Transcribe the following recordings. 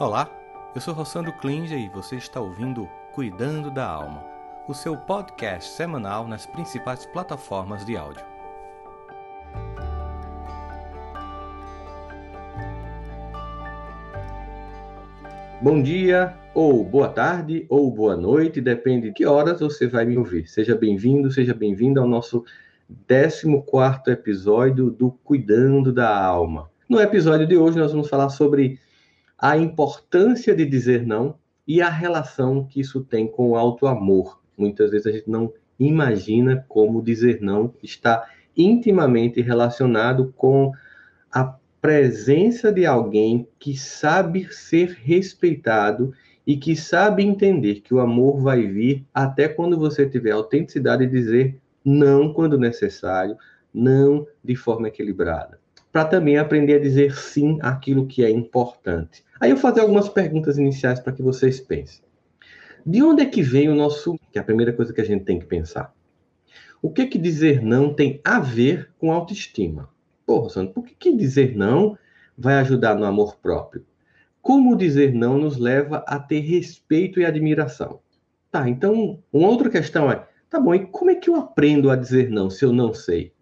Olá, eu sou Rossandro Klinger e você está ouvindo Cuidando da Alma, o seu podcast semanal nas principais plataformas de áudio. Bom dia, ou boa tarde, ou boa noite, depende de que horas você vai me ouvir. Seja bem-vindo, seja bem-vinda ao nosso 14 episódio do Cuidando da Alma. No episódio de hoje, nós vamos falar sobre a importância de dizer não e a relação que isso tem com o auto-amor. Muitas vezes a gente não imagina como dizer não está intimamente relacionado com a presença de alguém que sabe ser respeitado e que sabe entender que o amor vai vir até quando você tiver autenticidade de dizer não quando necessário, não de forma equilibrada para também aprender a dizer sim àquilo que é importante. Aí eu vou fazer algumas perguntas iniciais para que vocês pensem. De onde é que vem o nosso, que é a primeira coisa que a gente tem que pensar. O que que dizer não tem a ver com autoestima? Porra, Sandro, por que, que dizer não vai ajudar no amor próprio? Como dizer não nos leva a ter respeito e admiração? Tá, então, uma outra questão é, tá bom, e como é que eu aprendo a dizer não se eu não sei?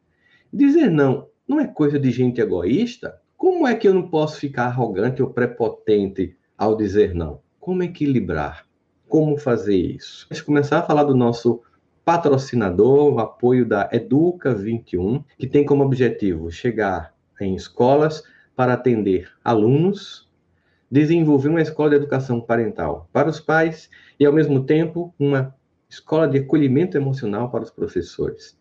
Dizer não não é coisa de gente egoísta? Como é que eu não posso ficar arrogante ou prepotente ao dizer não? Como equilibrar? Como fazer isso? Vamos começar a falar do nosso patrocinador, o apoio da Educa 21, que tem como objetivo chegar em escolas para atender alunos, desenvolver uma escola de educação parental para os pais e, ao mesmo tempo, uma escola de acolhimento emocional para os professores.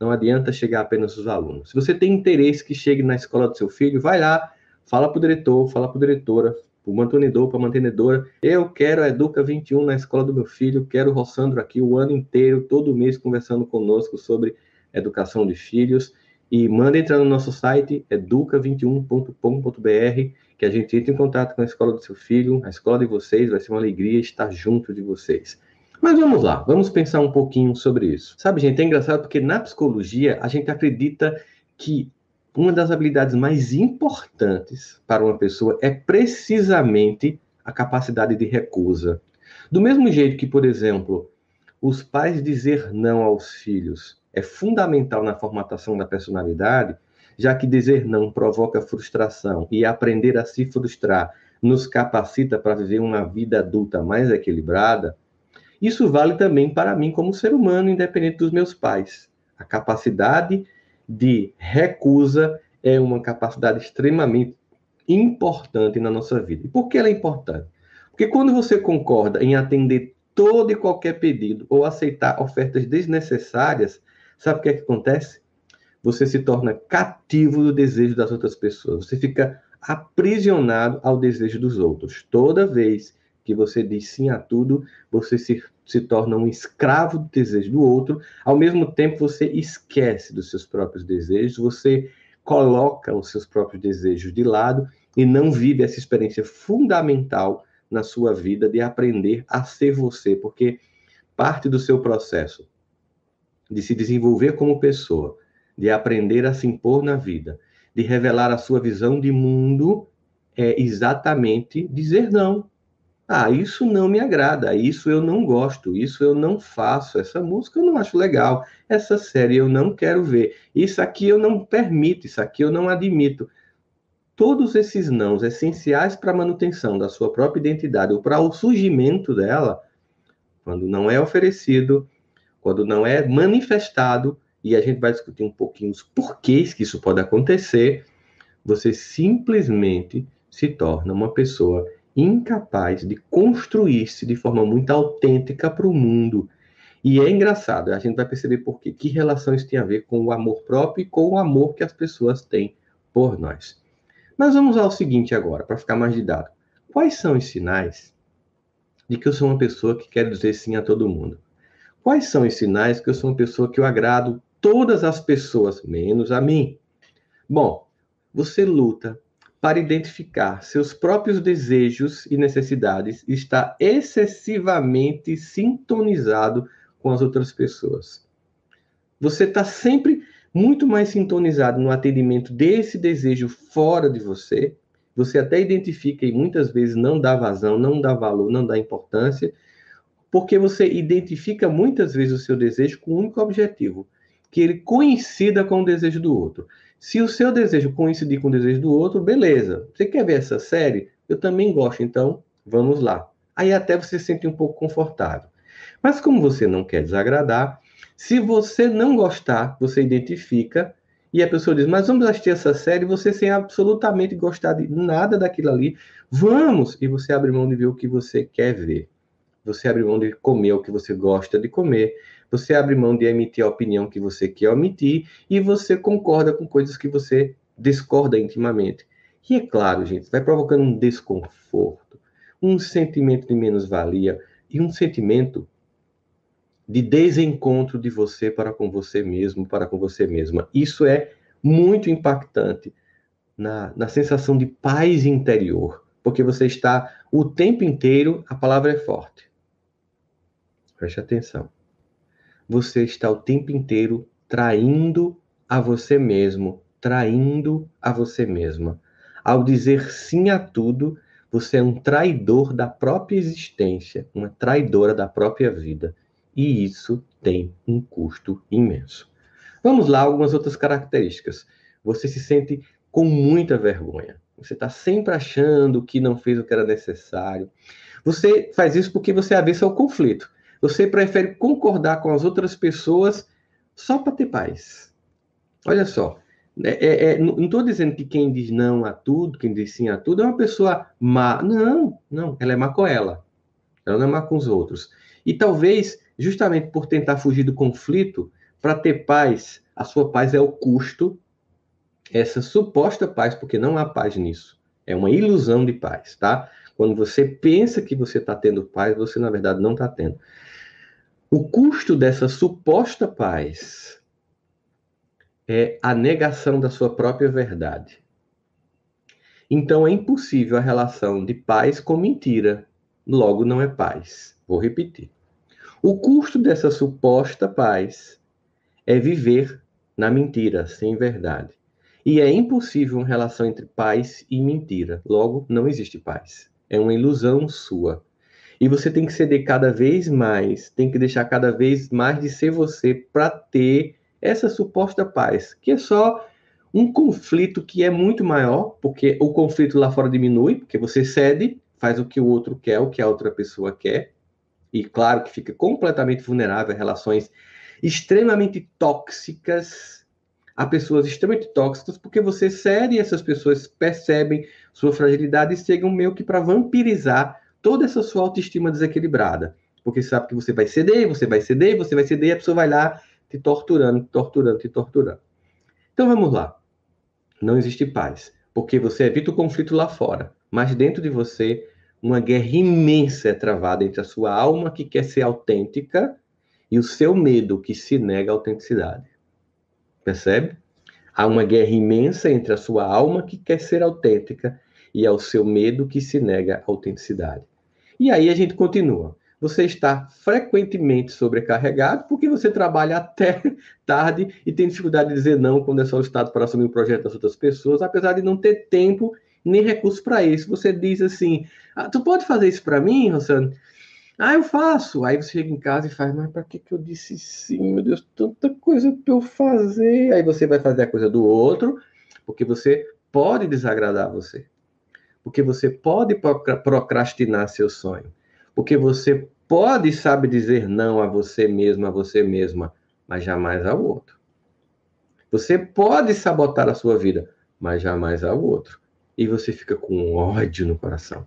Não adianta chegar apenas os alunos. Se você tem interesse que chegue na escola do seu filho, vai lá, fala para o diretor, fala para a diretora, para o mantenedor, para a mantenedora. Eu quero a Educa 21 na escola do meu filho, quero o Rossandro aqui o ano inteiro, todo mês, conversando conosco sobre educação de filhos. E manda entrar no nosso site, educa21.com.br, que a gente entra em contato com a escola do seu filho, a escola de vocês, vai ser uma alegria estar junto de vocês. Mas vamos lá, vamos pensar um pouquinho sobre isso. Sabe, gente, é engraçado porque na psicologia a gente acredita que uma das habilidades mais importantes para uma pessoa é precisamente a capacidade de recusa. Do mesmo jeito que, por exemplo, os pais dizer não aos filhos é fundamental na formatação da personalidade, já que dizer não provoca frustração e aprender a se frustrar nos capacita para viver uma vida adulta mais equilibrada, isso vale também para mim como ser humano, independente dos meus pais. A capacidade de recusa é uma capacidade extremamente importante na nossa vida. E por que ela é importante? Porque quando você concorda em atender todo e qualquer pedido ou aceitar ofertas desnecessárias, sabe o que, é que acontece? Você se torna cativo do desejo das outras pessoas. Você fica aprisionado ao desejo dos outros. Toda vez que você diz sim a tudo, você se, se torna um escravo do desejo do outro, ao mesmo tempo você esquece dos seus próprios desejos, você coloca os seus próprios desejos de lado e não vive essa experiência fundamental na sua vida de aprender a ser você, porque parte do seu processo de se desenvolver como pessoa, de aprender a se impor na vida, de revelar a sua visão de mundo, é exatamente dizer não, ah, isso não me agrada, isso eu não gosto, isso eu não faço, essa música eu não acho legal, essa série eu não quero ver, isso aqui eu não permito, isso aqui eu não admito. Todos esses nãos essenciais para a manutenção da sua própria identidade ou para o surgimento dela, quando não é oferecido, quando não é manifestado, e a gente vai discutir um pouquinho os porquês que isso pode acontecer, você simplesmente se torna uma pessoa incapaz de construir-se de forma muito autêntica para o mundo. E é engraçado, a gente vai perceber por quê. Que relação isso tem a ver com o amor próprio e com o amor que as pessoas têm por nós. Mas vamos ao seguinte agora, para ficar mais didático. Quais são os sinais de que eu sou uma pessoa que quer dizer sim a todo mundo? Quais são os sinais que eu sou uma pessoa que eu agrado todas as pessoas, menos a mim? Bom, você luta para identificar seus próprios desejos e necessidades está excessivamente sintonizado com as outras pessoas. Você está sempre muito mais sintonizado no atendimento desse desejo fora de você. você até identifica e muitas vezes não dá vazão, não dá valor, não dá importância, porque você identifica muitas vezes o seu desejo com um único objetivo, que ele coincida com o desejo do outro. Se o seu desejo coincidir com o desejo do outro, beleza. Você quer ver essa série? Eu também gosto, então vamos lá. Aí até você se sente um pouco confortável. Mas como você não quer desagradar, se você não gostar, você identifica e a pessoa diz: Mas vamos assistir essa série, você sem absolutamente gostar de nada daquilo ali, vamos! E você abre mão de ver o que você quer ver. Você abre mão de comer o que você gosta de comer. Você abre mão de emitir a opinião que você quer omitir. E você concorda com coisas que você discorda intimamente. E é claro, gente, vai provocando um desconforto, um sentimento de menos-valia e um sentimento de desencontro de você para com você mesmo, para com você mesma. Isso é muito impactante na, na sensação de paz interior, porque você está o tempo inteiro, a palavra é forte. Preste atenção. Você está o tempo inteiro traindo a você mesmo, traindo a você mesma. Ao dizer sim a tudo, você é um traidor da própria existência, uma traidora da própria vida e isso tem um custo imenso. Vamos lá, algumas outras características. Você se sente com muita vergonha. Você está sempre achando que não fez o que era necessário. Você faz isso porque você avessa ao conflito. Você prefere concordar com as outras pessoas só para ter paz. Olha só, é, é, é, não estou dizendo que quem diz não a tudo, quem diz sim a tudo, é uma pessoa má. Não, não, ela é má com ela. Ela não é má com os outros. E talvez justamente por tentar fugir do conflito, para ter paz, a sua paz é o custo, essa suposta paz, porque não há paz nisso. É uma ilusão de paz, tá? Quando você pensa que você está tendo paz, você na verdade não está tendo. O custo dessa suposta paz é a negação da sua própria verdade. Então é impossível a relação de paz com mentira. Logo, não é paz. Vou repetir. O custo dessa suposta paz é viver na mentira, sem verdade. E é impossível uma relação entre paz e mentira. Logo, não existe paz. É uma ilusão sua. E você tem que ceder cada vez mais, tem que deixar cada vez mais de ser você para ter essa suposta paz, que é só um conflito que é muito maior, porque o conflito lá fora diminui, porque você cede, faz o que o outro quer, o que a outra pessoa quer, e claro que fica completamente vulnerável a relações extremamente tóxicas, a pessoas extremamente tóxicas, porque você cede e essas pessoas percebem sua fragilidade e chegam meio que para vampirizar toda essa sua autoestima desequilibrada. Porque sabe que você vai ceder, você vai ceder, você vai ceder, e a pessoa vai lá te torturando, te torturando, te torturando. Então vamos lá. Não existe paz, porque você evita o conflito lá fora, mas dentro de você uma guerra imensa é travada entre a sua alma que quer ser autêntica e o seu medo que se nega à autenticidade. Percebe? Há uma guerra imensa entre a sua alma que quer ser autêntica e ao seu medo que se nega à autenticidade. E aí a gente continua. Você está frequentemente sobrecarregado porque você trabalha até tarde e tem dificuldade de dizer não quando é solicitado para assumir o projeto das outras pessoas, apesar de não ter tempo nem recurso para isso. Você diz assim: ah, tu pode fazer isso para mim, Rosane? Ah, eu faço. Aí você chega em casa e faz, mas para que, que eu disse sim? Meu Deus, tanta coisa para eu fazer. Aí você vai fazer a coisa do outro, porque você pode desagradar você. Porque você pode procrastinar seu sonho. Porque você pode, sabe, dizer não a você mesmo, a você mesma, mas jamais ao outro. Você pode sabotar a sua vida, mas jamais ao outro e você fica com ódio no coração.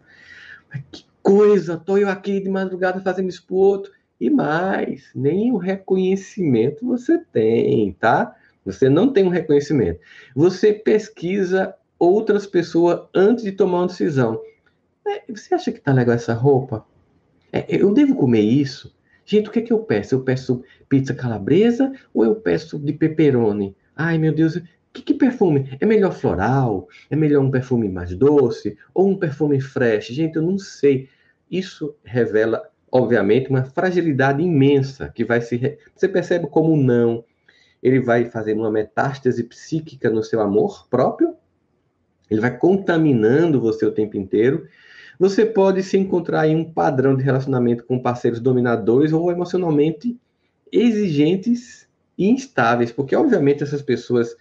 Mas que coisa, tô eu aqui de madrugada fazendo isso pro outro. E mais, nem o reconhecimento você tem, tá? Você não tem um reconhecimento. Você pesquisa outras pessoas antes de tomar uma decisão. É, você acha que tá legal essa roupa? É, eu devo comer isso? Gente, o que é que eu peço? Eu peço pizza calabresa ou eu peço de pepperoni? Ai, meu Deus, que, que, perfume? É melhor floral? É melhor um perfume mais doce? Ou um perfume fresh? Gente, eu não sei. Isso revela, obviamente, uma fragilidade imensa que vai se. Re... Você percebe como não ele vai fazendo uma metástase psíquica no seu amor próprio? Ele vai contaminando você o tempo inteiro. Você pode se encontrar em um padrão de relacionamento com parceiros dominadores ou emocionalmente exigentes e instáveis, porque obviamente essas pessoas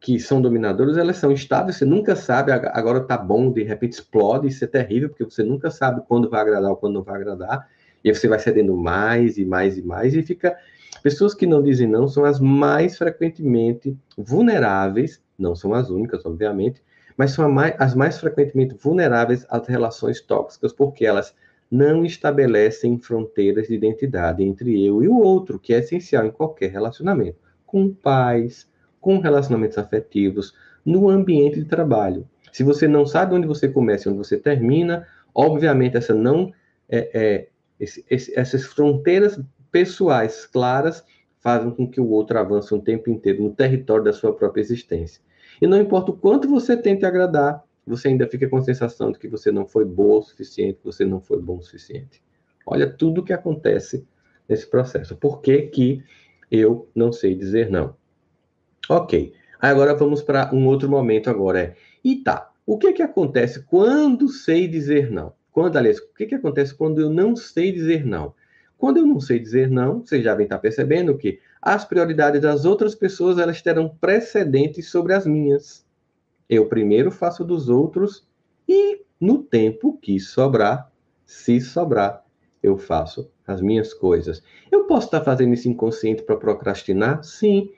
que são dominadores, elas são instáveis, você nunca sabe, agora tá bom, de repente explode, isso é terrível, porque você nunca sabe quando vai agradar ou quando não vai agradar, e aí você vai cedendo mais e mais e mais, e fica... Pessoas que não dizem não são as mais frequentemente vulneráveis, não são as únicas, obviamente, mas são as mais frequentemente vulneráveis às relações tóxicas, porque elas não estabelecem fronteiras de identidade entre eu e o outro, que é essencial em qualquer relacionamento, com pais, com relacionamentos afetivos, no ambiente de trabalho. Se você não sabe onde você começa e onde você termina, obviamente essa não é, é esse, esse, essas fronteiras pessoais claras fazem com que o outro avance um tempo inteiro no território da sua própria existência. E não importa o quanto você tente agradar, você ainda fica com a sensação de que você não foi boa o suficiente, que você não foi bom o suficiente. Olha tudo o que acontece nesse processo. Por que, que eu não sei dizer não? Ok. Agora vamos para um outro momento agora. É, e tá, o que que acontece quando sei dizer não? Quando, aliás, o que que acontece quando eu não sei dizer não? Quando eu não sei dizer não, vocês já devem estar percebendo que as prioridades das outras pessoas elas terão precedentes sobre as minhas. Eu primeiro faço dos outros e no tempo que sobrar, se sobrar, eu faço as minhas coisas. Eu posso estar fazendo isso inconsciente para procrastinar? Sim.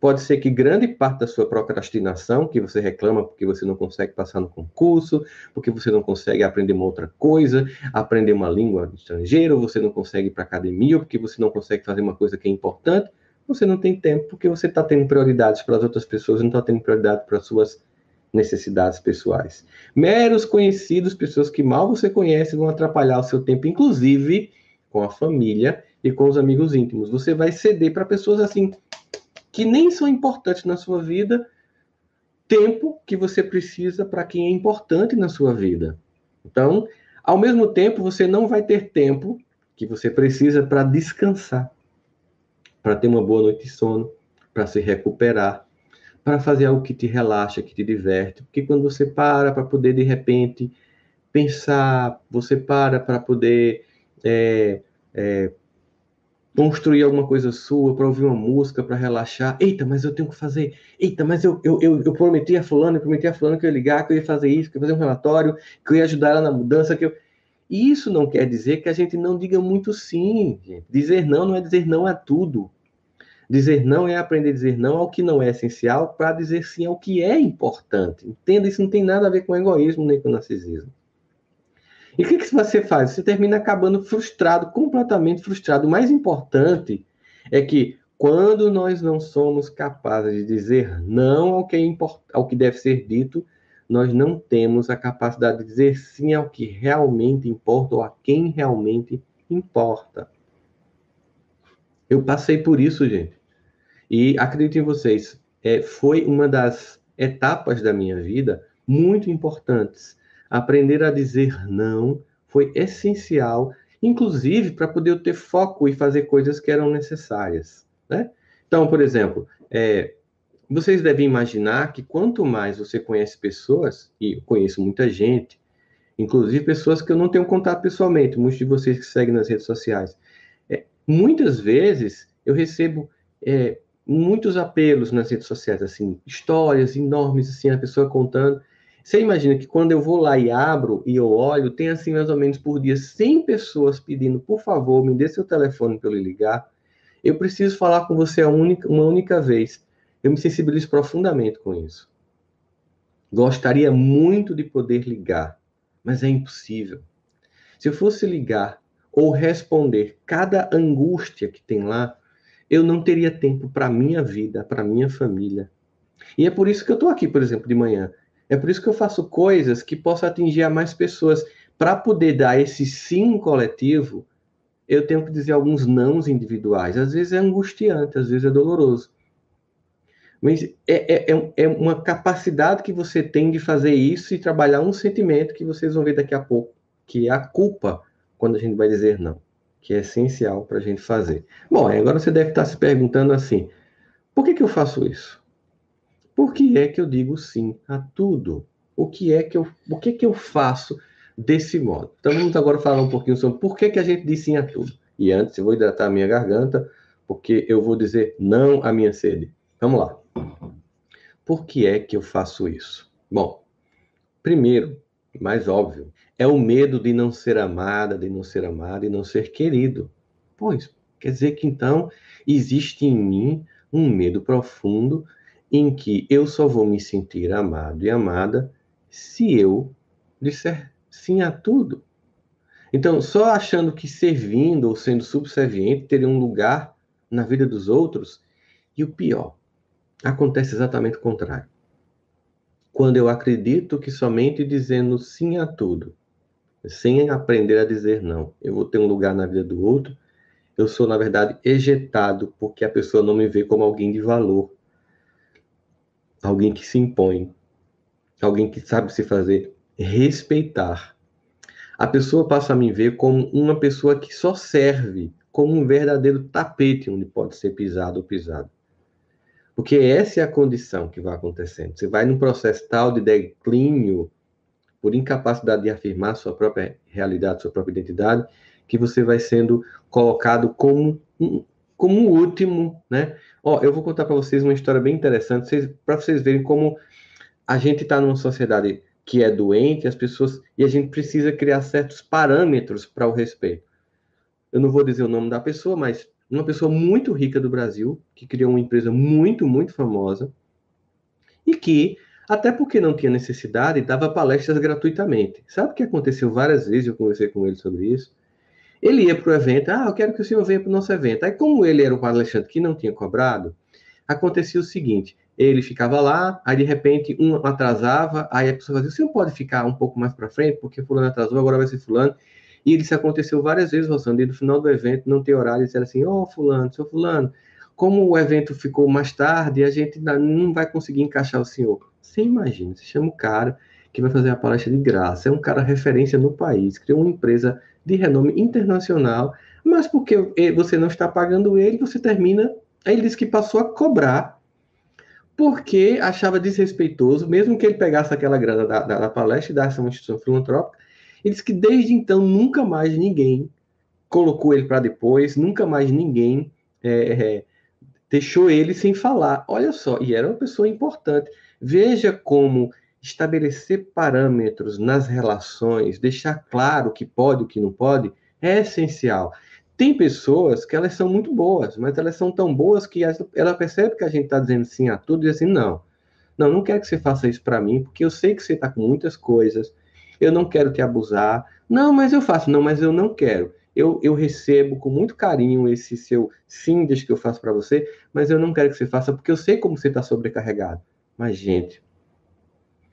Pode ser que grande parte da sua procrastinação, que você reclama porque você não consegue passar no concurso, porque você não consegue aprender uma outra coisa, aprender uma língua estrangeira, ou você não consegue ir para academia, ou porque você não consegue fazer uma coisa que é importante, você não tem tempo porque você está tendo prioridades para as outras pessoas, não está tendo prioridade para as suas necessidades pessoais. Meros conhecidos, pessoas que mal você conhece, vão atrapalhar o seu tempo, inclusive com a família e com os amigos íntimos. Você vai ceder para pessoas assim que nem são importantes na sua vida, tempo que você precisa para quem é importante na sua vida. Então, ao mesmo tempo, você não vai ter tempo que você precisa para descansar, para ter uma boa noite de sono, para se recuperar, para fazer algo que te relaxa, que te diverte. Porque quando você para para poder, de repente, pensar, você para para poder é, é, construir alguma coisa sua, para ouvir uma música, para relaxar. Eita, mas eu tenho que fazer. Eita, mas eu, eu, eu, eu prometi a fulano, eu prometi a fulano que eu ia ligar, que eu ia fazer isso, que eu ia fazer um relatório, que eu ia ajudar ela na mudança, que eu... Isso não quer dizer que a gente não diga muito sim. Dizer não não é dizer não a tudo. Dizer não é aprender a dizer não ao que não é essencial para dizer sim ao que é importante. Entenda, isso não tem nada a ver com egoísmo nem com narcisismo. E o que, que você faz? Você termina acabando frustrado, completamente frustrado. O mais importante é que quando nós não somos capazes de dizer não ao que, é import... ao que deve ser dito, nós não temos a capacidade de dizer sim ao que realmente importa ou a quem realmente importa. Eu passei por isso, gente. E acredito em vocês, é, foi uma das etapas da minha vida muito importantes aprender a dizer não foi essencial, inclusive para poder ter foco e fazer coisas que eram necessárias. Né? Então, por exemplo, é, vocês devem imaginar que quanto mais você conhece pessoas, e eu conheço muita gente, inclusive pessoas que eu não tenho contato pessoalmente, muitos de vocês que seguem nas redes sociais, muitas vezes eu recebo é, muitos apelos nas redes sociais, assim, histórias enormes, assim, a pessoa contando. Você imagina que quando eu vou lá e abro e eu olho, tem assim mais ou menos por dia 100 pessoas pedindo, por favor, me dê seu telefone para eu ligar. Eu preciso falar com você única, uma única vez. Eu me sensibilizo profundamente com isso. Gostaria muito de poder ligar, mas é impossível. Se eu fosse ligar ou responder cada angústia que tem lá, eu não teria tempo para minha vida, para minha família. E é por isso que eu estou aqui, por exemplo, de manhã. É por isso que eu faço coisas que possam atingir a mais pessoas. Para poder dar esse sim coletivo, eu tenho que dizer alguns nãos individuais. Às vezes é angustiante, às vezes é doloroso. Mas é, é, é, é uma capacidade que você tem de fazer isso e trabalhar um sentimento que vocês vão ver daqui a pouco, que é a culpa quando a gente vai dizer não, que é essencial para a gente fazer. Bom, agora você deve estar se perguntando assim: por que, que eu faço isso? Por que é que eu digo sim a tudo? O que é que eu, o que que eu faço desse modo? Então vamos agora falar um pouquinho sobre por que, que a gente diz sim a tudo. E antes eu vou hidratar a minha garganta, porque eu vou dizer não à minha sede. Vamos lá. Por que é que eu faço isso? Bom, primeiro, mais óbvio, é o medo de não ser amada, de não ser amado e não ser querido. Pois, quer dizer que então existe em mim um medo profundo em que eu só vou me sentir amado e amada se eu disser sim a tudo. Então, só achando que servindo ou sendo subserviente teria um lugar na vida dos outros, e o pior, acontece exatamente o contrário. Quando eu acredito que somente dizendo sim a tudo, sem aprender a dizer não, eu vou ter um lugar na vida do outro, eu sou, na verdade, ejetado porque a pessoa não me vê como alguém de valor, alguém que se impõe, alguém que sabe se fazer respeitar. A pessoa passa a me ver como uma pessoa que só serve, como um verdadeiro tapete onde pode ser pisado ou pisado. Porque essa é a condição que vai acontecendo. Você vai num processo tal de declínio, por incapacidade de afirmar sua própria realidade, sua própria identidade, que você vai sendo colocado como um, como um último, né? Ó, eu vou contar para vocês uma história bem interessante, para vocês verem como a gente está numa sociedade que é doente, as pessoas e a gente precisa criar certos parâmetros para o respeito. Eu não vou dizer o nome da pessoa, mas uma pessoa muito rica do Brasil, que criou uma empresa muito, muito famosa, e que, até porque não tinha necessidade, dava palestras gratuitamente. Sabe o que aconteceu várias vezes? Eu conversei com ele sobre isso. Ele ia para o evento, ah, eu quero que o senhor venha para o nosso evento. Aí, como ele era um palestrante que não tinha cobrado, acontecia o seguinte: ele ficava lá, aí de repente um atrasava, aí a pessoa fazia, o senhor pode ficar um pouco mais para frente, porque fulano atrasou, agora vai ser fulano. E isso aconteceu várias vezes, Rossandro, e no final do evento não tem horário, disseram assim, ó oh, fulano, seu fulano, como o evento ficou mais tarde, a gente não vai conseguir encaixar o senhor. Você imagina, você chama o cara que vai fazer a palestra de graça, é um cara referência no país, criou uma empresa de renome internacional, mas porque você não está pagando ele, você termina. Aí ele disse que passou a cobrar porque achava desrespeitoso, mesmo que ele pegasse aquela grana da, da, da palestra e desse uma instituição filantrópica, ele disse que desde então nunca mais ninguém colocou ele para depois, nunca mais ninguém é, é, deixou ele sem falar. Olha só, e era uma pessoa importante. Veja como estabelecer parâmetros nas relações, deixar claro o que pode e o que não pode, é essencial. Tem pessoas que elas são muito boas, mas elas são tão boas que ela percebe que a gente está dizendo sim a tudo e assim, não. Não, não quero que você faça isso para mim, porque eu sei que você está com muitas coisas, eu não quero te abusar. Não, mas eu faço. Não, mas eu não quero. Eu, eu recebo com muito carinho esse seu sim que eu faço para você, mas eu não quero que você faça porque eu sei como você está sobrecarregado. Mas, gente,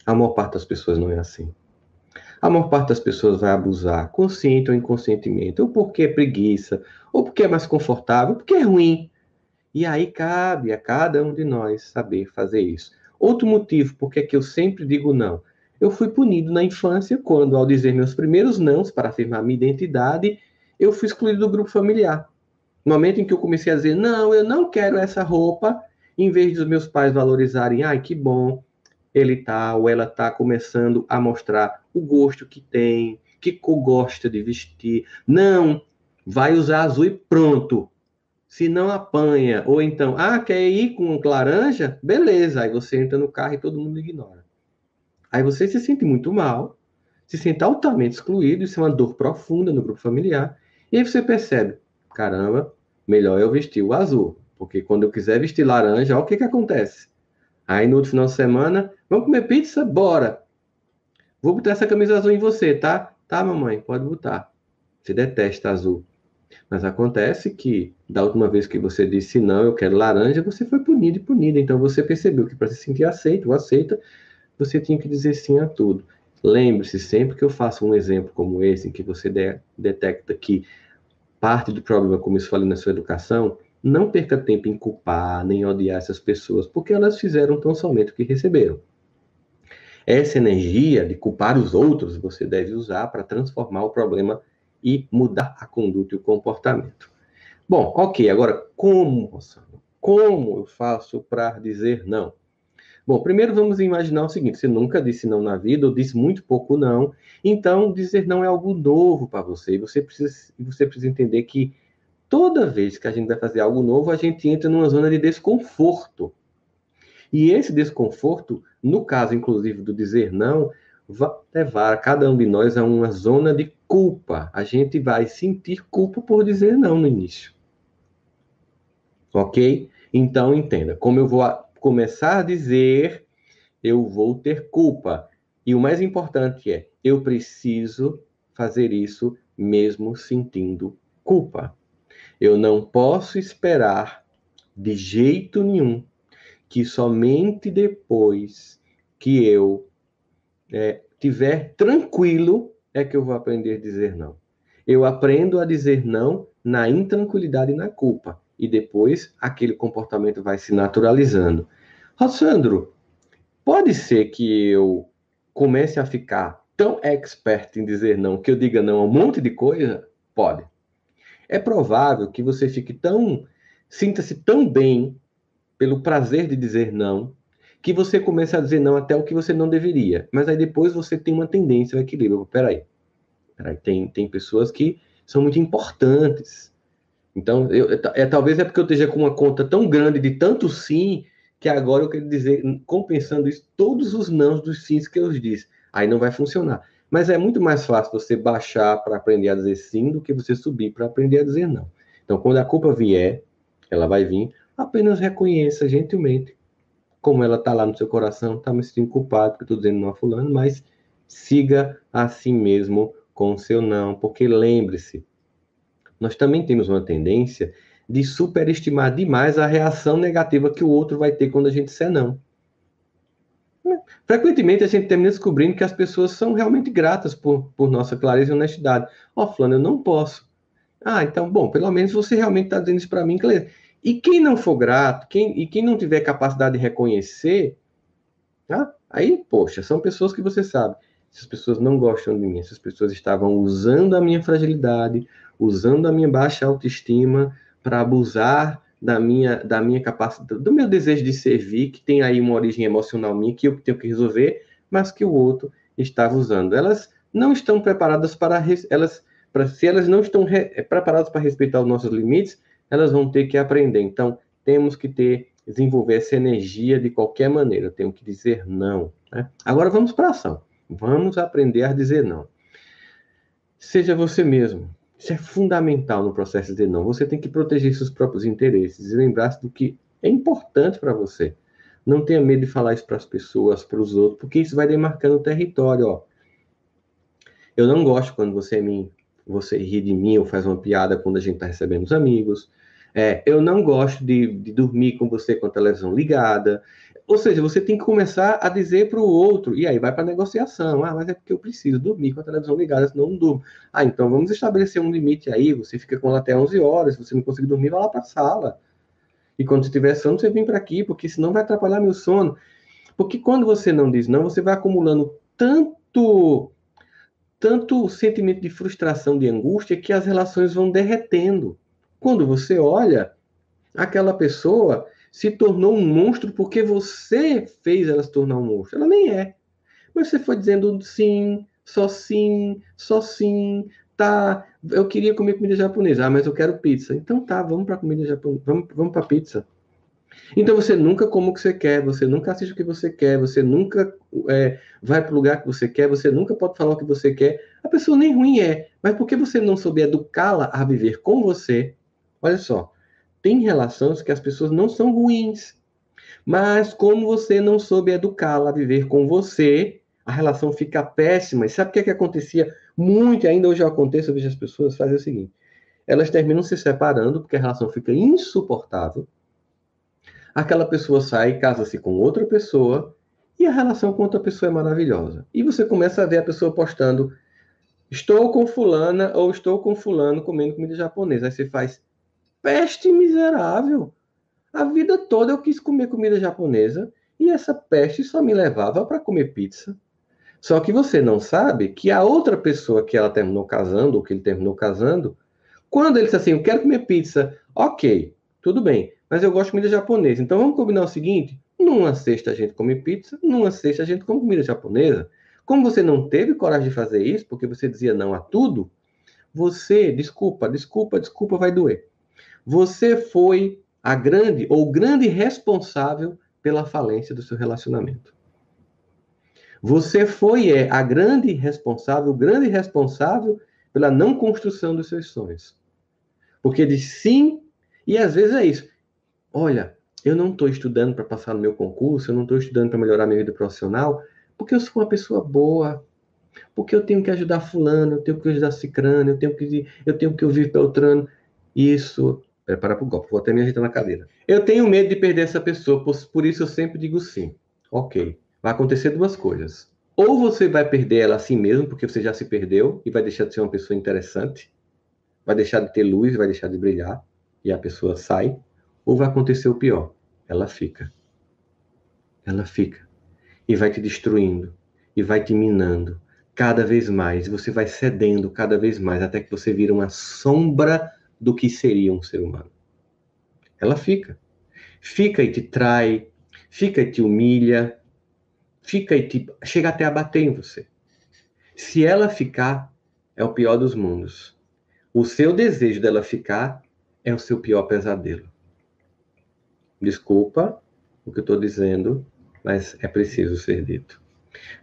a maior parte das pessoas não é assim. A maior parte das pessoas vai abusar, consciente ou inconscientemente, ou porque é preguiça, ou porque é mais confortável, ou porque é ruim. E aí cabe a cada um de nós saber fazer isso. Outro motivo porque é que eu sempre digo não. Eu fui punido na infância quando, ao dizer meus primeiros nãos para afirmar minha identidade, eu fui excluído do grupo familiar. No momento em que eu comecei a dizer, não, eu não quero essa roupa, em vez dos meus pais valorizarem, ai, que bom, ele tá ou ela tá começando a mostrar o gosto que tem, que gosta de vestir. Não, vai usar azul e pronto. Se não apanha, ou então, ah, quer ir com laranja? Beleza, aí você entra no carro e todo mundo ignora. Aí você se sente muito mal, se sente altamente excluído, isso é uma dor profunda no grupo familiar. E aí você percebe, caramba, melhor eu vestir o azul, porque quando eu quiser vestir laranja, olha o que que acontece. Aí no outro final de semana, vamos comer pizza? Bora! Vou botar essa camisa azul em você, tá? Tá, mamãe, pode botar. Você detesta azul. Mas acontece que, da última vez que você disse não, eu quero laranja, você foi punido e punida. Então você percebeu que para se sentir aceito ou aceita, você tinha que dizer sim a tudo. Lembre-se, sempre que eu faço um exemplo como esse, em que você de, detecta que parte do problema, como eu falei na sua educação, não perca tempo em culpar nem odiar essas pessoas, porque elas fizeram tão somente o que receberam. Essa energia de culpar os outros você deve usar para transformar o problema e mudar a conduta e o comportamento. Bom, ok, agora como, Como eu faço para dizer não? Bom, primeiro vamos imaginar o seguinte: você nunca disse não na vida, ou disse muito pouco não. Então, dizer não é algo novo para você. E você precisa, você precisa entender que toda vez que a gente vai fazer algo novo, a gente entra numa zona de desconforto. E esse desconforto, no caso, inclusive, do dizer não, vai levar cada um de nós a uma zona de culpa. A gente vai sentir culpa por dizer não no início. Ok? Então, entenda. Como eu vou começar a dizer, eu vou ter culpa. E o mais importante é, eu preciso fazer isso mesmo sentindo culpa. Eu não posso esperar de jeito nenhum que somente depois que eu é, tiver tranquilo é que eu vou aprender a dizer não. Eu aprendo a dizer não na intranquilidade e na culpa. E depois aquele comportamento vai se naturalizando. Rossandro, pode ser que eu comece a ficar tão expert em dizer não que eu diga não a um monte de coisa? Pode. É provável que você fique tão. sinta-se tão bem pelo prazer de dizer não, que você comece a dizer não até o que você não deveria. Mas aí depois você tem uma tendência ao equilíbrio. Peraí. Peraí. Tem, tem pessoas que são muito importantes. Então, eu, é, talvez é porque eu esteja com uma conta tão grande de tanto sim, que agora eu quero dizer, compensando isso, todos os nãos dos sims que eu disse. Aí não vai funcionar. Mas é muito mais fácil você baixar para aprender a dizer sim do que você subir para aprender a dizer não. Então, quando a culpa vier, ela vai vir, apenas reconheça gentilmente como ela está lá no seu coração, está me sentindo culpado que estou dizendo não a fulano, mas siga assim mesmo com o seu não, porque lembre-se, nós também temos uma tendência de superestimar demais a reação negativa que o outro vai ter quando a gente disser não. Frequentemente a gente termina descobrindo que as pessoas são realmente gratas por, por nossa clareza e honestidade. Ó, oh, Flano, eu não posso. Ah, então, bom, pelo menos você realmente está dizendo isso para mim, clareza. E quem não for grato, quem, e quem não tiver capacidade de reconhecer, tá? aí, poxa, são pessoas que você sabe. Essas pessoas não gostam de mim, essas pessoas estavam usando a minha fragilidade, usando a minha baixa autoestima para abusar da minha, da minha capacidade, do meu desejo de servir, que tem aí uma origem emocional minha, que eu tenho que resolver, mas que o outro estava usando. Elas não estão preparadas para elas, para, se elas não estão re, preparadas para respeitar os nossos limites, elas vão ter que aprender. Então, temos que ter, desenvolver essa energia de qualquer maneira. Temos que dizer não. Né? Agora vamos para a ação. Vamos aprender a dizer não. Seja você mesmo. Isso é fundamental no processo de não. Você tem que proteger seus próprios interesses e lembrar-se do que é importante para você. Não tenha medo de falar isso para as pessoas, para os outros, porque isso vai demarcando o território. Ó. Eu não gosto quando você me você ri de mim ou faz uma piada quando a gente está recebendo os amigos. É, eu não gosto de, de, dormir com você com a televisão ligada. Ou seja, você tem que começar a dizer para o outro, e aí vai para a negociação. Ah, mas é porque eu preciso dormir com a televisão ligada, senão não durmo. Ah, então vamos estabelecer um limite aí. Você fica com ela até 11 horas. Se você não conseguir dormir, vai lá para a sala. E quando você tiver sono, você vem para aqui, porque senão vai atrapalhar meu sono. Porque quando você não diz não, você vai acumulando tanto tanto sentimento de frustração, de angústia, que as relações vão derretendo. Quando você olha, aquela pessoa se tornou um monstro porque você fez ela se tornar um monstro. Ela nem é. Mas você foi dizendo sim, só sim, só sim, tá. Eu queria comer comida japonesa, ah, mas eu quero pizza. Então tá, vamos para comida japonesa, vamos, vamos para pizza. Então você nunca come o que você quer, você nunca assiste o que você quer, você nunca é, vai para o lugar que você quer, você nunca pode falar o que você quer. A pessoa nem ruim é, mas porque você não souber educá-la a viver com você, Olha só, tem relações que as pessoas não são ruins, mas como você não soube educá-la a viver com você, a relação fica péssima. E sabe o que, é que acontecia muito, ainda hoje acontece, eu vejo as pessoas fazer o seguinte: elas terminam se separando porque a relação fica insuportável. Aquela pessoa sai, casa-se com outra pessoa, e a relação com outra pessoa é maravilhosa. E você começa a ver a pessoa postando: estou com fulana ou estou com fulano comendo comida japonesa. Aí você faz, peste miserável. A vida toda eu quis comer comida japonesa e essa peste só me levava para comer pizza. Só que você não sabe que a outra pessoa que ela terminou casando, ou que ele terminou casando, quando ele disse assim, eu quero comer pizza, ok, tudo bem, mas eu gosto de comida japonesa, então vamos combinar o seguinte, numa sexta a gente come pizza, numa sexta a gente come comida japonesa. Como você não teve coragem de fazer isso, porque você dizia não a tudo, você, desculpa, desculpa, desculpa, vai doer. Você foi a grande ou grande responsável pela falência do seu relacionamento. Você foi é, a grande responsável, o grande responsável pela não construção dos seus sonhos. Porque diz sim, e às vezes é isso. Olha, eu não estou estudando para passar no meu concurso, eu não estou estudando para melhorar minha vida profissional, porque eu sou uma pessoa boa, porque eu tenho que ajudar fulano, eu tenho que ajudar cicrano, eu tenho que eu tenho que ouvir Beltrano. Isso, prepara para o golpe, vou até me ajeitar na cadeira. Eu tenho medo de perder essa pessoa, por, isso eu sempre digo sim. Ok, vai acontecer duas coisas. Ou você vai perder ela assim mesmo, porque você já se perdeu e vai deixar de ser uma pessoa interessante, vai deixar de ter luz, vai deixar de brilhar e a pessoa sai, ou vai acontecer o pior, ela fica. Ela fica e vai te destruindo e vai te minando cada vez mais, você vai cedendo cada vez mais até que você vira uma sombra do que seria um ser humano. Ela fica. Fica e te trai, fica e te humilha, fica e te chega até a bater em você. Se ela ficar, é o pior dos mundos. O seu desejo dela ficar é o seu pior pesadelo. Desculpa o que eu estou dizendo, mas é preciso ser dito.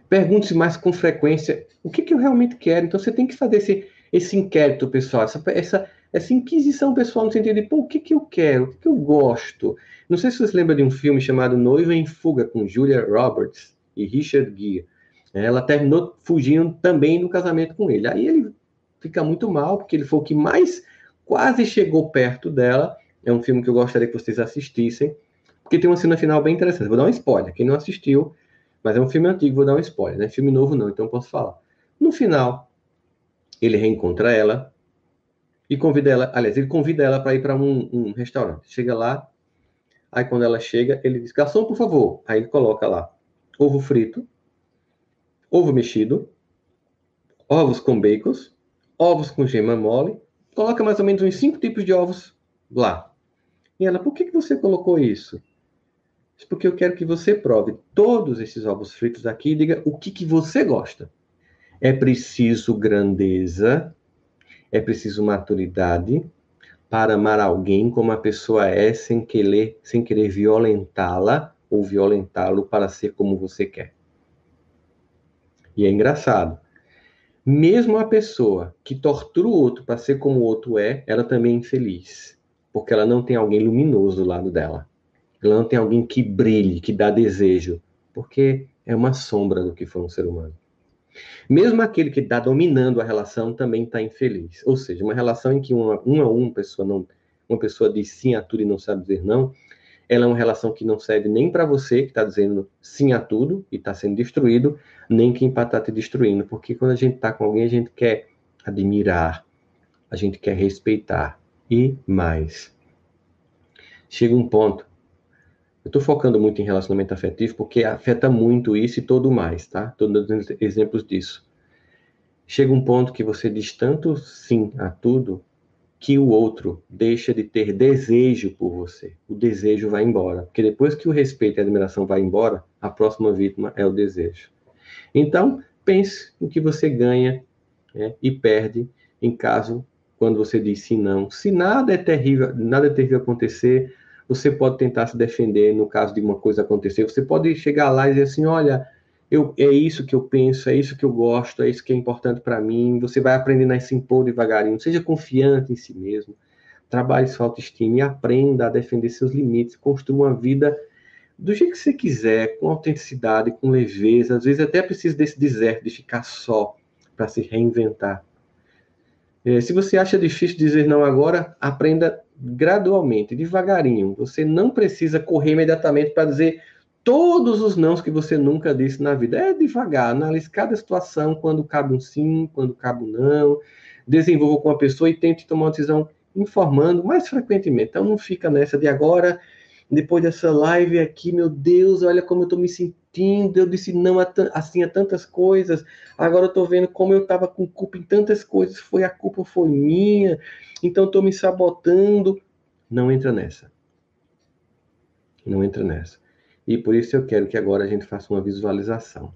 Pergunte-se mais com frequência o que, que, eu realmente quero. Então você tem que fazer esse, esse inquérito pessoal, essa, essa, essa inquisição pessoal no sentido de, pô, o que, que eu quero, o que, que eu gosto. Não sei se você lembra de um filme chamado Noiva em Fuga, com Julia Roberts e Richard Gere. Ela terminou fugindo também no casamento com ele. Aí ele fica muito mal, porque ele foi o que mais quase chegou perto dela. É um filme que eu gostaria que vocês assistissem, porque tem uma cena final bem interessante. Vou dar um spoiler. Quem não assistiu, mas é um filme antigo, vou dar um spoiler, né? Filme novo não, então posso falar. No final, ele reencontra ela e convida ela, aliás, ele convida ela para ir para um, um, restaurante. Chega lá, aí quando ela chega, ele diz: garçom, por favor. Aí ele coloca lá ovo frito, ovo mexido, ovos com bacon, ovos com gema mole, coloca mais ou menos uns cinco tipos de ovos lá. E ela, por que, que você colocou isso? Porque eu quero que você prove todos esses ovos fritos aqui e diga o que, que você gosta. É preciso grandeza, é preciso maturidade para amar alguém como a pessoa é, sem querer, sem querer violentá-la ou violentá-lo para ser como você quer. E é engraçado. Mesmo a pessoa que tortura o outro para ser como o outro é, ela também é infeliz. Porque ela não tem alguém luminoso do lado dela. Ela não tem alguém que brilhe, que dá desejo. Porque é uma sombra do que foi um ser humano. Mesmo aquele que está dominando a relação também está infeliz. Ou seja, uma relação em que uma, uma pessoa não, uma pessoa diz sim a tudo e não sabe dizer não, ela é uma relação que não serve nem para você, que está dizendo sim a tudo e está sendo destruído, nem quem está te destruindo. Porque quando a gente está com alguém, a gente quer admirar, a gente quer respeitar e mais. Chega um ponto. Eu estou focando muito em relacionamento afetivo porque afeta muito isso e todo mais, tá? Estou dando exemplos disso. Chega um ponto que você diz tanto sim a tudo que o outro deixa de ter desejo por você. O desejo vai embora. Porque depois que o respeito e a admiração vai embora, a próxima vítima é o desejo. Então, pense no que você ganha né, e perde em caso quando você diz sim não. Se nada é terrível, nada é terrível acontecer, você pode tentar se defender no caso de uma coisa acontecer. Você pode chegar lá e dizer assim, olha, eu, é isso que eu penso, é isso que eu gosto, é isso que é importante para mim. Você vai aprendendo a se impor devagarinho. Seja confiante em si mesmo. Trabalhe sua autoestima e aprenda a defender seus limites. Construa uma vida do jeito que você quiser, com autenticidade, com leveza. Às vezes até precisa desse deserto, de ficar só, para se reinventar. É, se você acha difícil dizer não agora, aprenda gradualmente, devagarinho. Você não precisa correr imediatamente para dizer todos os nãos que você nunca disse na vida. É devagar, analise cada situação, quando cabe um sim, quando cabe um não. Desenvolva com a pessoa e tente tomar uma decisão informando mais frequentemente. Então não fica nessa de agora, depois dessa live aqui, meu Deus, olha como eu estou me sentindo. Eu disse não a assim a tantas coisas. Agora eu estou vendo como eu estava com culpa em tantas coisas. Foi a culpa foi minha. Então estou me sabotando. Não entra nessa. Não entra nessa. e por isso eu quero que agora a gente faça uma visualização,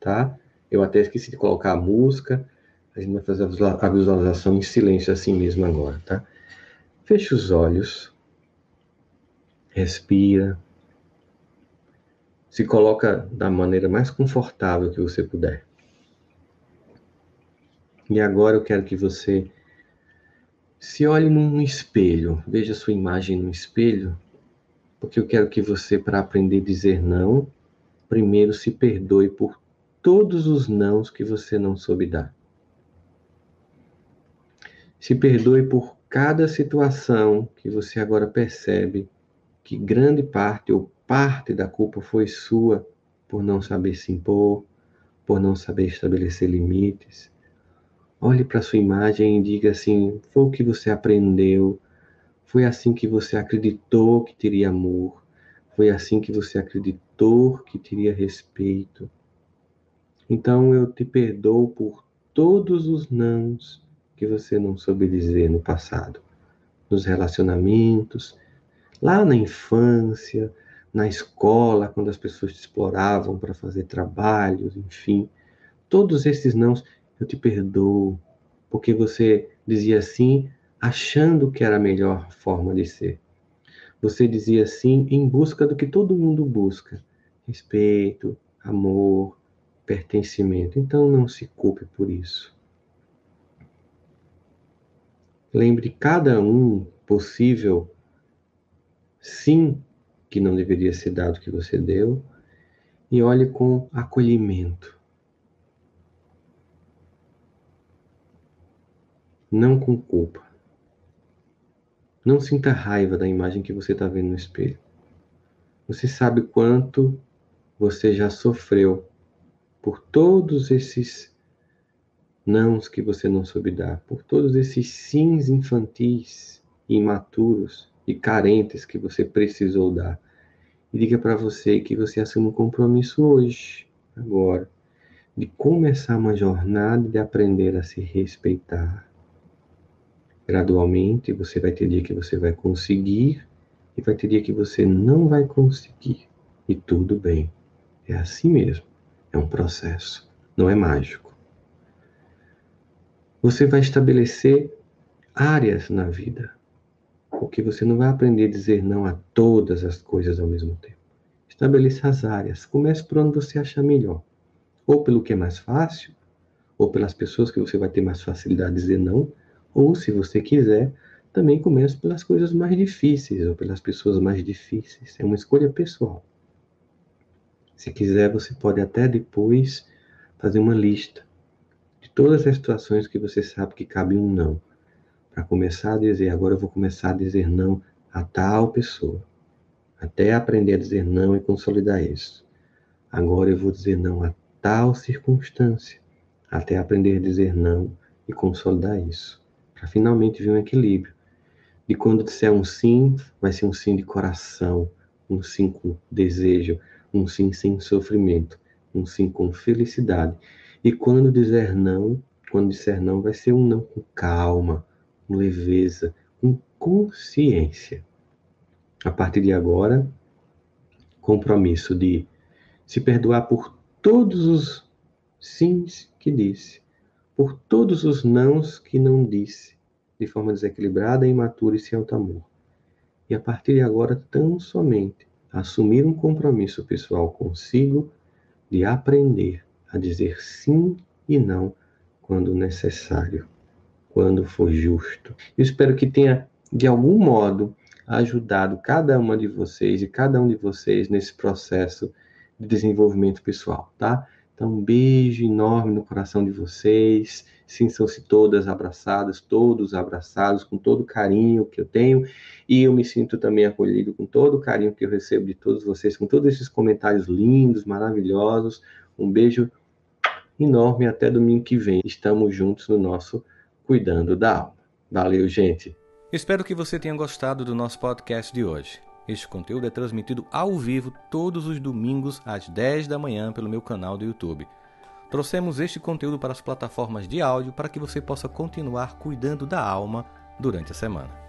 tá? Eu até esqueci de colocar a música, a gente vai fazer a visualização em silêncio assim mesmo agora, tá? Feche os olhos, respira, se coloca da maneira mais confortável que você puder. E agora eu quero que você se olhe num espelho, veja sua imagem no espelho, porque eu quero que você, para aprender a dizer não, primeiro se perdoe por todos os nãos que você não soube dar. Se perdoe por cada situação que você agora percebe que grande parte ou parte da culpa foi sua por não saber se impor, por não saber estabelecer limites. Olhe para sua imagem e diga assim: foi o que você aprendeu, foi assim que você acreditou que teria amor, foi assim que você acreditou que teria respeito. Então eu te perdoo por todos os nãos que você não soube dizer no passado, nos relacionamentos, lá na infância, na escola, quando as pessoas te exploravam para fazer trabalhos, enfim. Todos esses nãos eu te perdoo, porque você dizia sim achando que era a melhor forma de ser. Você dizia sim em busca do que todo mundo busca: respeito, amor, pertencimento. Então não se culpe por isso. Lembre cada um possível sim que não deveria ser dado que você deu e olhe com acolhimento. Não com culpa. Não sinta raiva da imagem que você está vendo no espelho. Você sabe quanto você já sofreu por todos esses nãos que você não soube dar, por todos esses sims infantis, imaturos e carentes que você precisou dar. E diga para você que você assume um compromisso hoje, agora, de começar uma jornada de aprender a se respeitar. Gradualmente, você vai ter dia que você vai conseguir e vai ter dia que você não vai conseguir. E tudo bem. É assim mesmo. É um processo, não é mágico você vai estabelecer áreas na vida. Porque você não vai aprender a dizer não a todas as coisas ao mesmo tempo. Estabeleça as áreas. Comece por onde você achar melhor. Ou pelo que é mais fácil, ou pelas pessoas que você vai ter mais facilidade de dizer não, ou se você quiser, também comece pelas coisas mais difíceis ou pelas pessoas mais difíceis. É uma escolha pessoal. Se quiser, você pode até depois fazer uma lista todas as situações que você sabe que cabe um não. Para começar a dizer, agora eu vou começar a dizer não a tal pessoa. Até aprender a dizer não e consolidar isso. Agora eu vou dizer não a tal circunstância. Até aprender a dizer não e consolidar isso. Para finalmente vir um equilíbrio. E quando disser um sim, vai ser um sim de coração, um sim com desejo, um sim sem sofrimento, um sim com felicidade e quando dizer não, quando disser não, vai ser um não com calma, leveza, com consciência. A partir de agora, compromisso de se perdoar por todos os sims que disse, por todos os nãos que não disse, de forma desequilibrada, imatura e sem alto amor. E a partir de agora, tão somente assumir um compromisso pessoal consigo de aprender a dizer sim e não quando necessário, quando for justo. Eu espero que tenha, de algum modo, ajudado cada uma de vocês e cada um de vocês nesse processo de desenvolvimento pessoal, tá? Então, um beijo enorme no coração de vocês. Sintam-se todas abraçadas, todos abraçados, com todo o carinho que eu tenho. E eu me sinto também acolhido com todo o carinho que eu recebo de todos vocês, com todos esses comentários lindos, maravilhosos. Um beijo enorme. Até domingo que vem. Estamos juntos no nosso Cuidando da Alma. Valeu, gente. Espero que você tenha gostado do nosso podcast de hoje. Este conteúdo é transmitido ao vivo todos os domingos às 10 da manhã pelo meu canal do YouTube. Trouxemos este conteúdo para as plataformas de áudio para que você possa continuar cuidando da alma durante a semana.